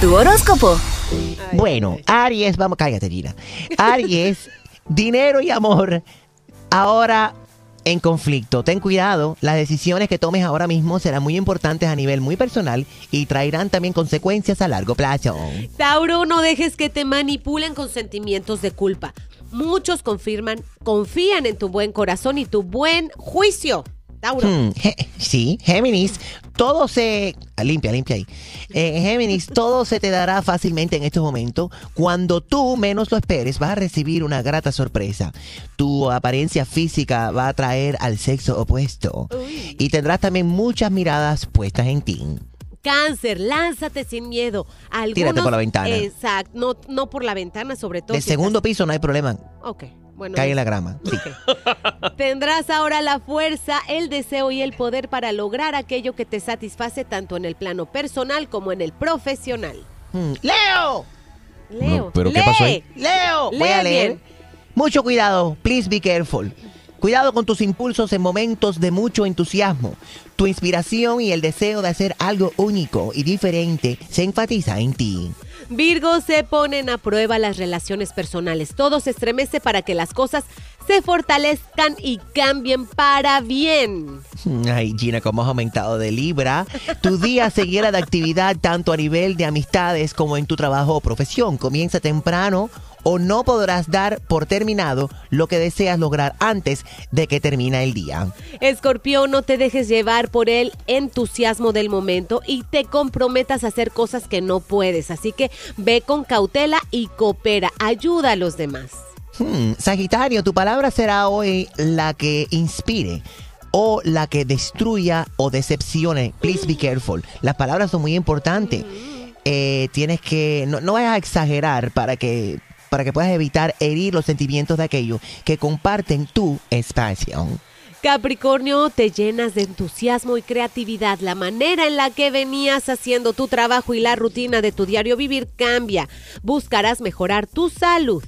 Tu horóscopo. Bueno, Aries, vamos, cállate, Gina. Aries, dinero y amor. Ahora en conflicto. Ten cuidado, las decisiones que tomes ahora mismo serán muy importantes a nivel muy personal y traerán también consecuencias a largo plazo. Tauro, no dejes que te manipulen con sentimientos de culpa. Muchos confirman, confían en tu buen corazón y tu buen juicio. Tauro. Hmm, sí, Géminis, todo se... ah, Limpia, limpia ahí. Eh, Géminis, todo se te dará fácilmente en estos momentos. Cuando tú menos lo esperes, vas a recibir una grata sorpresa. Tu apariencia física va a atraer al sexo opuesto. Uy. Y tendrás también muchas miradas puestas en ti. Cáncer, lánzate sin miedo. Algunos, Tírate por la ventana. Exacto, no, no por la ventana, sobre todo. De segundo piso no hay problema. Ok, bueno. Cae en la grama. Sí. Tendrás ahora la fuerza, el deseo y el poder para lograr aquello que te satisface tanto en el plano personal como en el profesional. Hmm, ¡Leo! Leo, No, ¿pero qué pasó ahí? Leo, Lee voy a leer. bien. Mucho cuidado, please be careful. Cuidado con tus impulsos en momentos de mucho entusiasmo. Tu inspiración y el deseo de hacer algo único y diferente se enfatiza en ti. Virgo se ponen a prueba las relaciones personales. Todo se estremece para que las cosas se fortalezcan y cambien para bien. Ay, Gina, como has aumentado de libra, tu día se llena de actividad tanto a nivel de amistades como en tu trabajo o profesión. Comienza temprano o no podrás dar por terminado lo que deseas lograr antes de que termine el día. Escorpión, no te dejes llevar por el entusiasmo del momento y te comprometas a hacer cosas que no puedes. Así que ve con cautela y coopera. Ayuda a los demás. Hmm, Sagitario, tu palabra será hoy la que inspire o la que destruya o decepcione. Please be careful. Las palabras son muy importantes. Eh, tienes que, no, no vayas a exagerar para que, para que puedas evitar herir los sentimientos de aquellos que comparten tu espacio. Capricornio, te llenas de entusiasmo y creatividad. La manera en la que venías haciendo tu trabajo y la rutina de tu diario vivir cambia. Buscarás mejorar tu salud.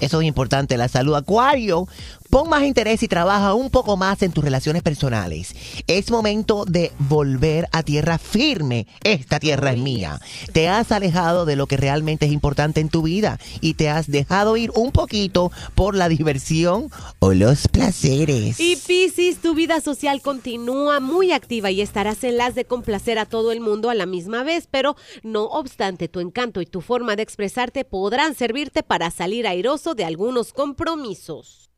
Eso es importante, la salud. Acuario, pon más interés y trabaja un poco más en tus relaciones personales. Es momento de volver a tierra firme. Esta tierra es mía. Te has alejado de lo que realmente es importante en tu vida y te has dejado ir un poquito por la diversión o los placeres. Y Piscis, tu vida social continúa muy activa y estarás en las de complacer a todo el mundo a la misma vez, pero no obstante, tu encanto y tu forma de expresarte podrán servirte para salir airoso de algunos compromisos.